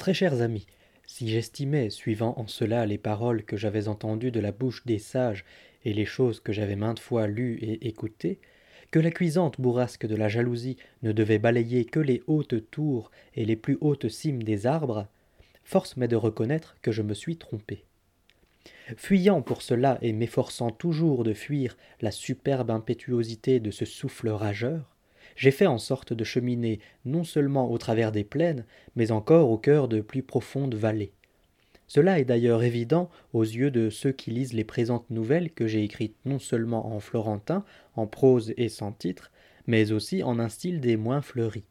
Très chers amis, si j'estimais, suivant en cela les paroles que j'avais entendues de la bouche des sages et les choses que j'avais maintes fois lues et écoutées, que la cuisante bourrasque de la jalousie ne devait balayer que les hautes tours et les plus hautes cimes des arbres, force m'est de reconnaître que je me suis trompé. Fuyant pour cela et m'efforçant toujours de fuir la superbe impétuosité de ce souffle rageur, j'ai fait en sorte de cheminer non seulement au travers des plaines, mais encore au cœur de plus profondes vallées. Cela est d'ailleurs évident aux yeux de ceux qui lisent les présentes nouvelles que j'ai écrites non seulement en florentin, en prose et sans titre, mais aussi en un style des moins fleuris.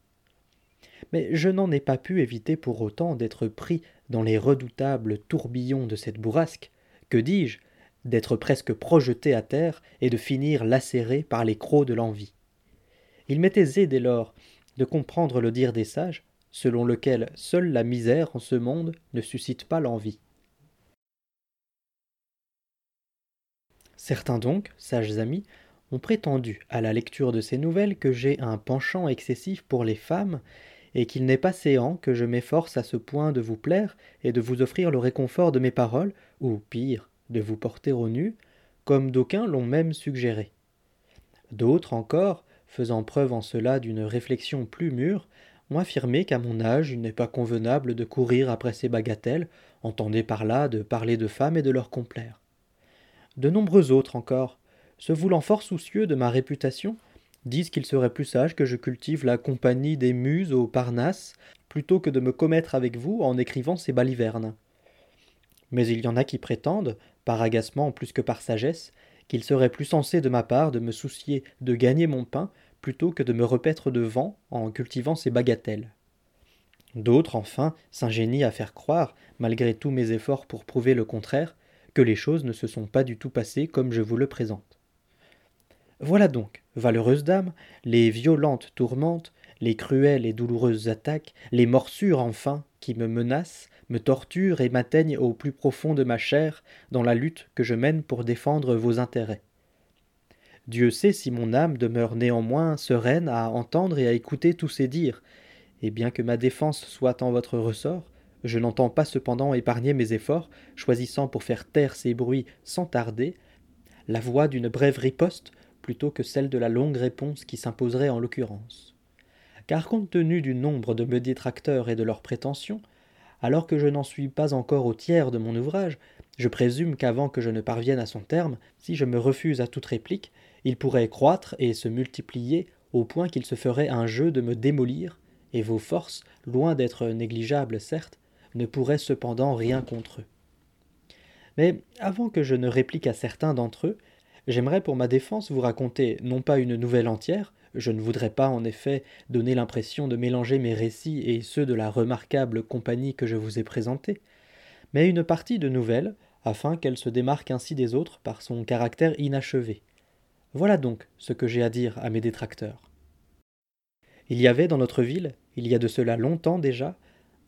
Mais je n'en ai pas pu éviter pour autant d'être pris dans les redoutables tourbillons de cette bourrasque, que dis-je, d'être presque projeté à terre et de finir lacéré par les crocs de l'envie. Il m'est aisé dès lors de comprendre le dire des sages, selon lequel seule la misère en ce monde ne suscite pas l'envie. Certains donc, sages amis, ont prétendu à la lecture de ces nouvelles que j'ai un penchant excessif pour les femmes, et qu'il n'est pas séant que je m'efforce à ce point de vous plaire et de vous offrir le réconfort de mes paroles, ou pire, de vous porter au nu, comme d'aucuns l'ont même suggéré. D'autres encore, faisant preuve en cela d'une réflexion plus mûre, ont affirmé qu'à mon âge il n'est pas convenable de courir après ces bagatelles, entendez par là de parler de femmes et de leur complaire. De nombreux autres encore, se voulant fort soucieux de ma réputation, disent qu'il serait plus sage que je cultive la compagnie des muses au Parnasse, plutôt que de me commettre avec vous en écrivant ces balivernes. Mais il y en a qui prétendent, par agacement plus que par sagesse, qu'il serait plus sensé de ma part de me soucier de gagner mon pain plutôt que de me repaître de vent en cultivant ces bagatelles. D'autres, enfin, s'ingénient à faire croire, malgré tous mes efforts pour prouver le contraire, que les choses ne se sont pas du tout passées comme je vous le présente. Voilà donc, valeureuse dame, les violentes tourmentes, les cruelles et douloureuses attaques, les morsures enfin, qui me menacent, me torturent et m'atteignent au plus profond de ma chair dans la lutte que je mène pour défendre vos intérêts. Dieu sait si mon âme demeure néanmoins sereine à entendre et à écouter tous ces dires, et bien que ma défense soit en votre ressort, je n'entends pas cependant épargner mes efforts, choisissant pour faire taire ces bruits sans tarder la voix d'une brève riposte plutôt que celle de la longue réponse qui s'imposerait en l'occurrence. Car compte tenu du nombre de mes détracteurs et de leurs prétentions, alors que je n'en suis pas encore au tiers de mon ouvrage, je présume qu'avant que je ne parvienne à son terme, si je me refuse à toute réplique, il pourrait croître et se multiplier au point qu'il se ferait un jeu de me démolir, et vos forces, loin d'être négligeables certes, ne pourraient cependant rien contre eux. Mais avant que je ne réplique à certains d'entre eux, j'aimerais pour ma défense vous raconter non pas une nouvelle entière, je ne voudrais pas en effet donner l'impression de mélanger mes récits et ceux de la remarquable compagnie que je vous ai présentée, mais une partie de nouvelles, afin qu'elle se démarque ainsi des autres par son caractère inachevé. Voilà donc ce que j'ai à dire à mes détracteurs. Il y avait dans notre ville, il y a de cela longtemps déjà,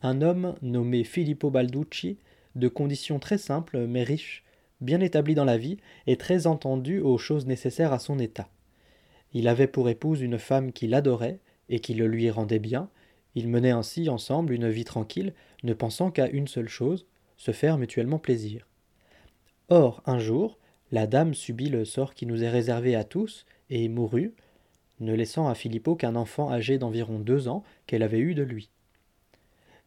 un homme nommé Filippo Balducci, de conditions très simples mais riches, bien établi dans la vie et très entendu aux choses nécessaires à son état. Il avait pour épouse une femme qui l'adorait et qui le lui rendait bien, ils menaient ainsi ensemble une vie tranquille, ne pensant qu'à une seule chose, se faire mutuellement plaisir. Or, un jour, la dame subit le sort qui nous est réservé à tous, et mourut, ne laissant à Filippo qu'un enfant âgé d'environ deux ans qu'elle avait eu de lui.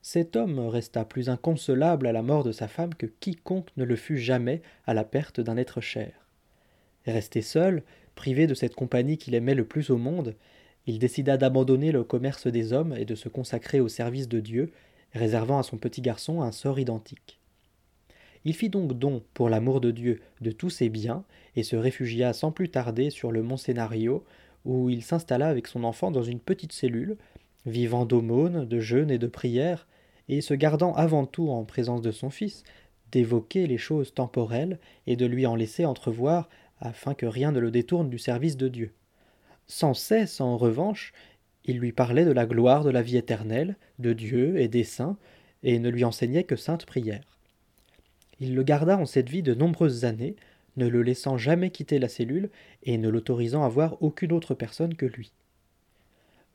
Cet homme resta plus inconsolable à la mort de sa femme que quiconque ne le fut jamais à la perte d'un être cher. Resté seul, privé de cette compagnie qu'il aimait le plus au monde, il décida d'abandonner le commerce des hommes et de se consacrer au service de Dieu, réservant à son petit garçon un sort identique. Il fit donc don, pour l'amour de Dieu, de tous ses biens, et se réfugia sans plus tarder sur le mont Scénario, où il s'installa avec son enfant dans une petite cellule, vivant d'aumônes, de jeûnes et de prières, et se gardant avant tout en présence de son fils, d'évoquer les choses temporelles et de lui en laisser entrevoir afin que rien ne le détourne du service de Dieu. Sans cesse, en revanche, il lui parlait de la gloire de la vie éternelle, de Dieu et des saints, et ne lui enseignait que sainte prière. Il le garda en cette vie de nombreuses années, ne le laissant jamais quitter la cellule et ne l'autorisant à voir aucune autre personne que lui.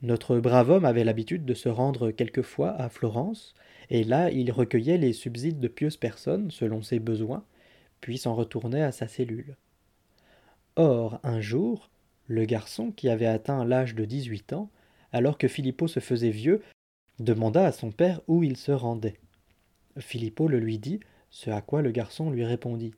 Notre brave homme avait l'habitude de se rendre quelquefois à Florence, et là il recueillait les subsides de pieuses personnes selon ses besoins, puis s'en retournait à sa cellule. Or, un jour, le garçon, qui avait atteint l'âge de dix-huit ans, alors que Philippot se faisait vieux, demanda à son père où il se rendait. Philippot le lui dit, ce à quoi le garçon lui répondit.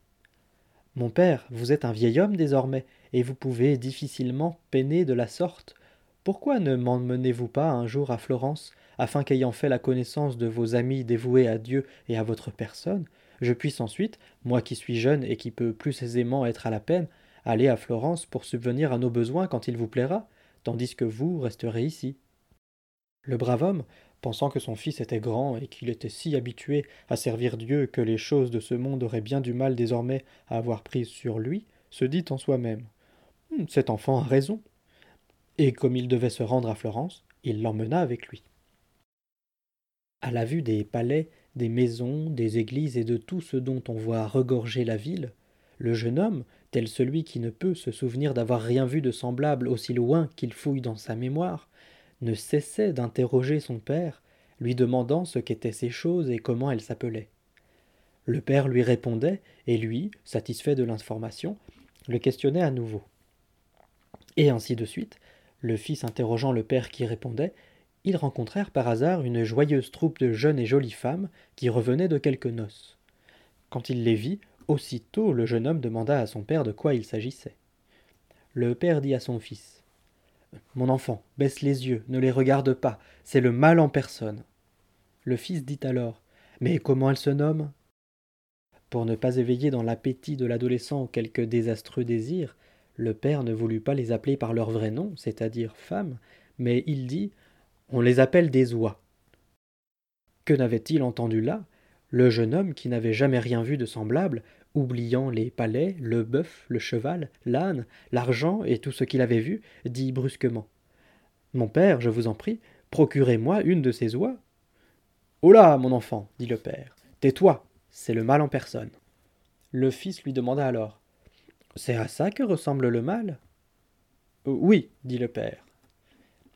Mon père, vous êtes un vieil homme désormais, et vous pouvez difficilement peiner de la sorte. Pourquoi ne m'emmenez-vous pas un jour à Florence, afin qu'ayant fait la connaissance de vos amis dévoués à Dieu et à votre personne, je puisse ensuite, moi qui suis jeune et qui peux plus aisément être à la peine, aller à Florence pour subvenir à nos besoins quand il vous plaira, tandis que vous resterez ici. Le brave homme, pensant que son fils était grand et qu'il était si habitué à servir Dieu que les choses de ce monde auraient bien du mal désormais à avoir prise sur lui, se dit en soi-même hum, Cet enfant a raison. Et comme il devait se rendre à Florence, il l'emmena avec lui. À la vue des palais, des maisons, des églises et de tout ce dont on voit regorger la ville, le jeune homme, tel celui qui ne peut se souvenir d'avoir rien vu de semblable aussi loin qu'il fouille dans sa mémoire, ne cessait d'interroger son père, lui demandant ce qu'étaient ces choses et comment elles s'appelaient. Le père lui répondait, et lui, satisfait de l'information, le questionnait à nouveau. Et ainsi de suite, le fils interrogeant le père qui répondait, ils rencontrèrent par hasard une joyeuse troupe de jeunes et jolies femmes qui revenaient de quelques noces. Quand il les vit, aussitôt le jeune homme demanda à son père de quoi il s'agissait. Le père dit à son fils Mon enfant, baisse les yeux, ne les regarde pas, c'est le mal en personne. Le fils dit alors Mais comment elle se nomme? Pour ne pas éveiller dans l'appétit de l'adolescent quelque désastreux désir, le père ne voulut pas les appeler par leur vrai nom, c'est-à-dire femmes, mais il dit on les appelle des oies. Que n'avait-il entendu là? Le jeune homme, qui n'avait jamais rien vu de semblable, oubliant les palais, le bœuf, le cheval, l'âne, l'argent et tout ce qu'il avait vu, dit brusquement Mon père, je vous en prie, procurez-moi une de ces oies. Oh là, mon enfant, dit le père, tais-toi, c'est le mal en personne. Le fils lui demanda alors C'est à ça que ressemble le mal Oui, dit le père.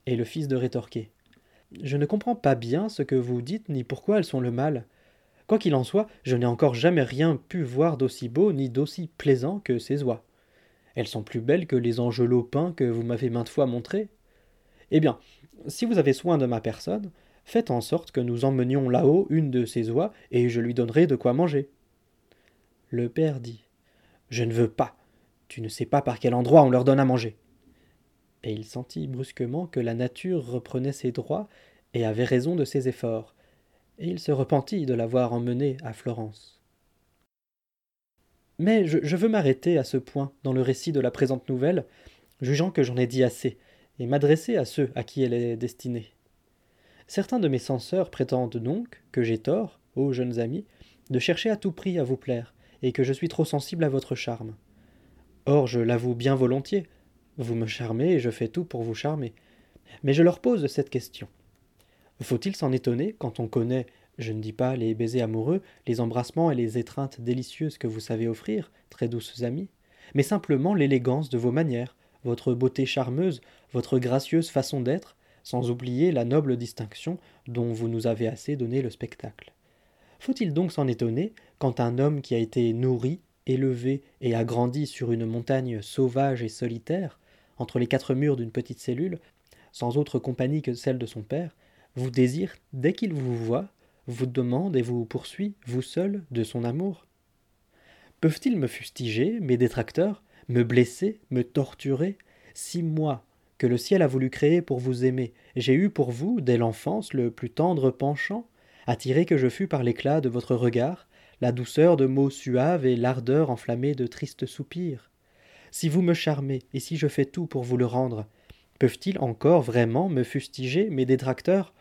Et le fils de rétorquer je ne comprends pas bien ce que vous dites ni pourquoi elles sont le mal. Quoi qu'il en soit, je n'ai encore jamais rien pu voir d'aussi beau ni d'aussi plaisant que ces oies. Elles sont plus belles que les angelots peints que vous m'avez maintes fois montrés. Eh bien, si vous avez soin de ma personne, faites en sorte que nous emmenions là-haut une de ces oies, et je lui donnerai de quoi manger. Le père dit. Je ne veux pas. Tu ne sais pas par quel endroit on leur donne à manger et il sentit brusquement que la nature reprenait ses droits et avait raison de ses efforts, et il se repentit de l'avoir emmené à Florence. Mais je, veux m'arrêter à ce point dans le récit de la présente nouvelle, jugeant que j'en ai dit assez, et m'adresser à ceux à qui elle est destinée. Certains de mes censeurs prétendent donc que j'ai tort, ô jeunes amis, de chercher à tout prix à vous plaire, et que je suis trop sensible à votre charme. Or, je l'avoue bien volontiers, vous me charmez et je fais tout pour vous charmer. Mais je leur pose cette question. Faut-il s'en étonner quand on connaît, je ne dis pas les baisers amoureux, les embrassements et les étreintes délicieuses que vous savez offrir, très douces amies, mais simplement l'élégance de vos manières, votre beauté charmeuse, votre gracieuse façon d'être, sans oublier la noble distinction dont vous nous avez assez donné le spectacle. Faut-il donc s'en étonner quand un homme qui a été nourri, élevé et agrandi sur une montagne sauvage et solitaire, entre les quatre murs d'une petite cellule, sans autre compagnie que celle de son père, vous désire dès qu'il vous voit, vous demande et vous poursuit, vous seul, de son amour. Peuvent-ils me fustiger, mes détracteurs, me blesser, me torturer, si moi, que le ciel a voulu créer pour vous aimer, j'ai eu pour vous, dès l'enfance, le plus tendre penchant, attiré que je fus par l'éclat de votre regard, la douceur de mots suaves et l'ardeur enflammée de tristes soupirs. Si vous me charmez et si je fais tout pour vous le rendre, peuvent-ils encore vraiment me fustiger, mes détracteurs?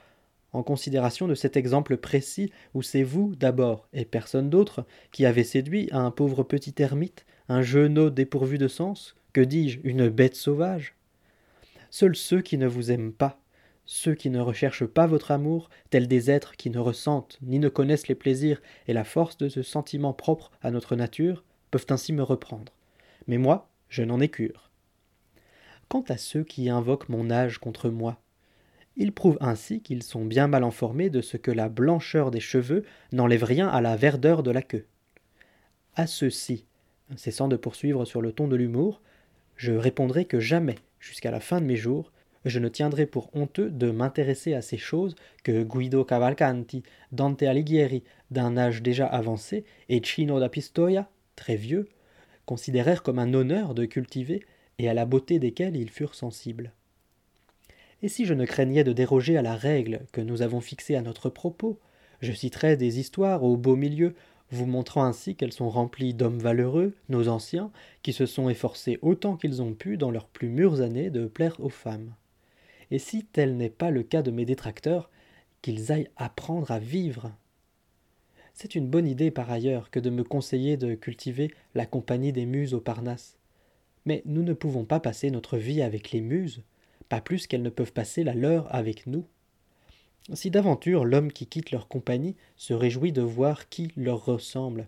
En considération de cet exemple précis où c'est vous d'abord, et personne d'autre, qui avez séduit un pauvre petit ermite, un jeunot dépourvu de sens, que dis-je, une bête sauvage? Seuls ceux qui ne vous aiment pas, ceux qui ne recherchent pas votre amour, tels des êtres qui ne ressentent ni ne connaissent les plaisirs et la force de ce sentiment propre à notre nature, peuvent ainsi me reprendre. Mais moi, je n'en ai cure. Quant à ceux qui invoquent mon âge contre moi, Ils prouvent ainsi qu'ils sont bien mal informés de ce que la blancheur des cheveux n'enlève rien à la verdeur de la queue. À ceux-ci, cessant de poursuivre sur le ton de l'humour, je répondrai que jamais, jusqu'à la fin de mes jours, je ne tiendrai pour honteux de m'intéresser à ces choses que Guido Cavalcanti, Dante Alighieri, d'un âge déjà avancé, et Cino da Pistoia, très vieux, considérèrent comme un honneur de cultiver et à la beauté desquels ils furent sensibles. Et si je ne craignais de déroger à la règle que nous avons fixée à notre propos, je citerais des histoires au beau milieu, vous montrant ainsi qu'elles sont remplies d'hommes valeureux, nos anciens, qui se sont efforcés autant qu'ils ont pu dans leurs plus mûres années de plaire aux femmes. Et si tel n'est pas le cas de mes détracteurs, qu'ils aillent apprendre à vivre. C'est une bonne idée par ailleurs que de me conseiller de cultiver la compagnie des muses au Parnasse. Mais nous ne pouvons pas passer notre vie avec les muses, pas plus qu'elles ne peuvent passer la leur avec nous. Si d'aventure l'homme qui quitte leur compagnie se réjouit de voir qui leur ressemble,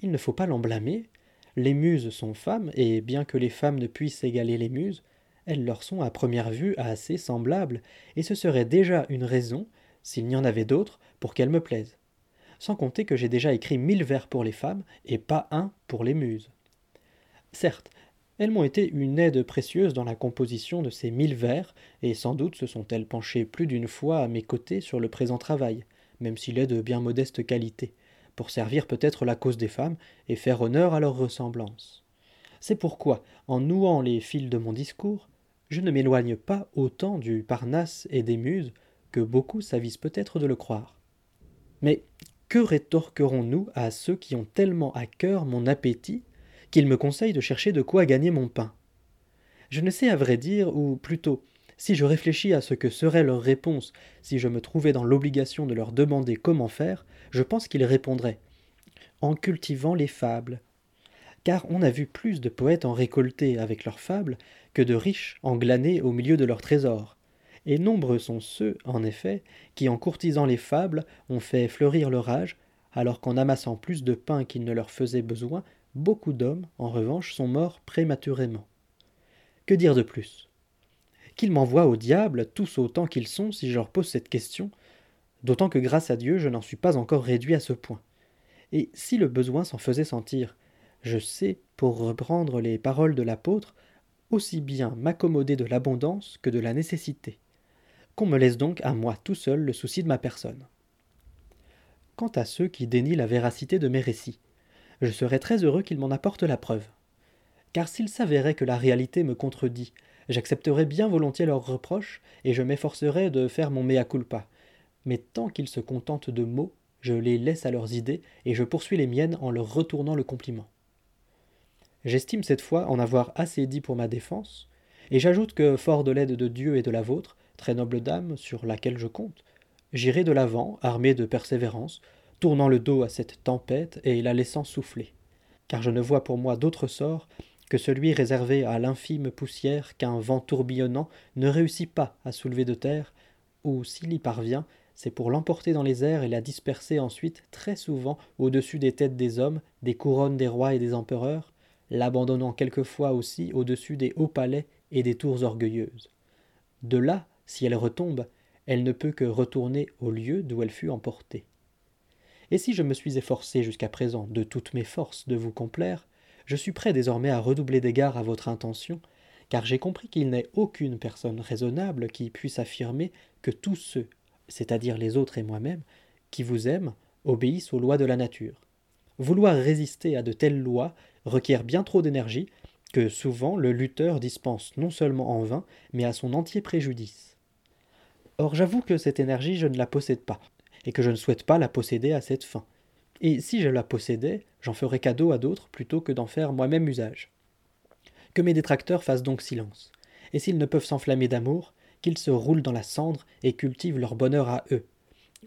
il ne faut pas l'en blâmer. Les muses sont femmes, et bien que les femmes ne puissent égaler les muses, elles leur sont à première vue assez semblables, et ce serait déjà une raison, s'il n'y en avait d'autres, pour qu'elles me plaisent. Sans compter que j'ai déjà écrit mille vers pour les femmes, et pas un pour les muses. Certes, elles m'ont été une aide précieuse dans la composition de ces mille vers, et sans doute se sont-elles penchées plus d'une fois à mes côtés sur le présent travail, même s'il est de bien modeste qualité, pour servir peut-être la cause des femmes et faire honneur à leur ressemblance. C'est pourquoi, en nouant les fils de mon discours, je ne m'éloigne pas autant du Parnasse et des Muses que beaucoup s'avisent peut-être de le croire. Mais que rétorquerons-nous à ceux qui ont tellement à cœur mon appétit me conseille de chercher de quoi gagner mon pain. Je ne sais à vrai dire, ou plutôt, si je réfléchis à ce que serait leur réponse si je me trouvais dans l'obligation de leur demander comment faire, je pense qu'ils répondraient en cultivant les fables. Car on a vu plus de poètes en récolter avec leurs fables que de riches en glaner au milieu de leurs trésors. Et nombreux sont ceux, en effet, qui en courtisant les fables ont fait fleurir leur âge, alors qu'en amassant plus de pain qu'il ne leur faisait besoin, Beaucoup d'hommes, en revanche, sont morts prématurément. Que dire de plus? Qu'ils m'envoient au diable, tous autant qu'ils sont, si je leur pose cette question, d'autant que grâce à Dieu je n'en suis pas encore réduit à ce point. Et si le besoin s'en faisait sentir, je sais, pour reprendre les paroles de l'apôtre, aussi bien m'accommoder de l'abondance que de la nécessité. Qu'on me laisse donc à moi tout seul le souci de ma personne. Quant à ceux qui dénient la véracité de mes récits, je serais très heureux qu'ils m'en apportent la preuve. Car s'il s'avérait que la réalité me contredit, j'accepterais bien volontiers leurs reproches, et je m'efforcerais de faire mon mea culpa. Mais tant qu'ils se contentent de mots, je les laisse à leurs idées, et je poursuis les miennes en leur retournant le compliment. J'estime cette fois en avoir assez dit pour ma défense, et j'ajoute que, fort de l'aide de Dieu et de la vôtre, très noble dame, sur laquelle je compte, j'irai de l'avant, armé de persévérance, tournant le dos à cette tempête et la laissant souffler. Car je ne vois pour moi d'autre sort que celui réservé à l'infime poussière qu'un vent tourbillonnant ne réussit pas à soulever de terre, ou s'il y parvient, c'est pour l'emporter dans les airs et la disperser ensuite très souvent au-dessus des têtes des hommes, des couronnes des rois et des empereurs, l'abandonnant quelquefois aussi au-dessus des hauts palais et des tours orgueilleuses. De là, si elle retombe, elle ne peut que retourner au lieu d'où elle fut emportée. Et si je me suis efforcé jusqu'à présent de toutes mes forces de vous complaire, je suis prêt désormais à redoubler d'égard à votre intention, car j'ai compris qu'il n'est aucune personne raisonnable qui puisse affirmer que tous ceux, c'est-à-dire les autres et moi-même, qui vous aiment, obéissent aux lois de la nature. Vouloir résister à de telles lois requiert bien trop d'énergie, que souvent le lutteur dispense non seulement en vain, mais à son entier préjudice. Or j'avoue que cette énergie je ne la possède pas, et que je ne souhaite pas la posséder à cette fin. Et si je la possédais, j'en ferais cadeau à d'autres plutôt que d'en faire moi-même usage. Que mes détracteurs fassent donc silence, et s'ils ne peuvent s'enflammer d'amour, qu'ils se roulent dans la cendre et cultivent leur bonheur à eux,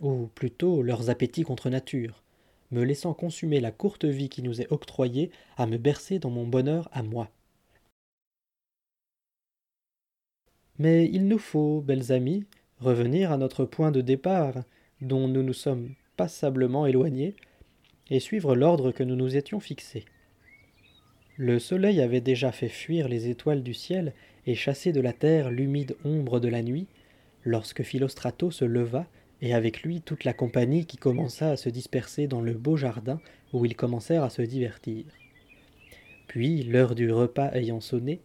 ou plutôt leurs appétits contre nature, me laissant consumer la courte vie qui nous est octroyée à me bercer dans mon bonheur à moi. Mais il nous faut, belles amies, revenir à notre point de départ, dont nous nous sommes passablement éloignés, et suivre l'ordre que nous nous étions fixé. Le soleil avait déjà fait fuir les étoiles du ciel et chassé de la terre l'humide ombre de la nuit, lorsque Philostrato se leva, et avec lui toute la compagnie qui commença à se disperser dans le beau jardin où ils commencèrent à se divertir. Puis, l'heure du repas ayant sonné,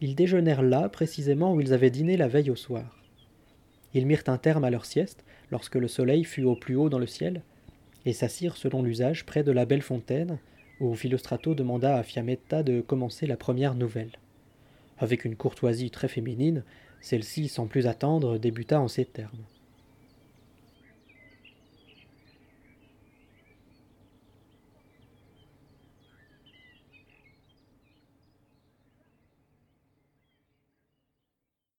ils déjeunèrent là précisément où ils avaient dîné la veille au soir. Ils mirent un terme à leur sieste lorsque le soleil fut au plus haut dans le ciel, et s'assirent selon l'usage près de la belle fontaine, où Philostrato demanda à Fiametta de commencer la première nouvelle. Avec une courtoisie très féminine, celle-ci, sans plus attendre, débuta en ces termes.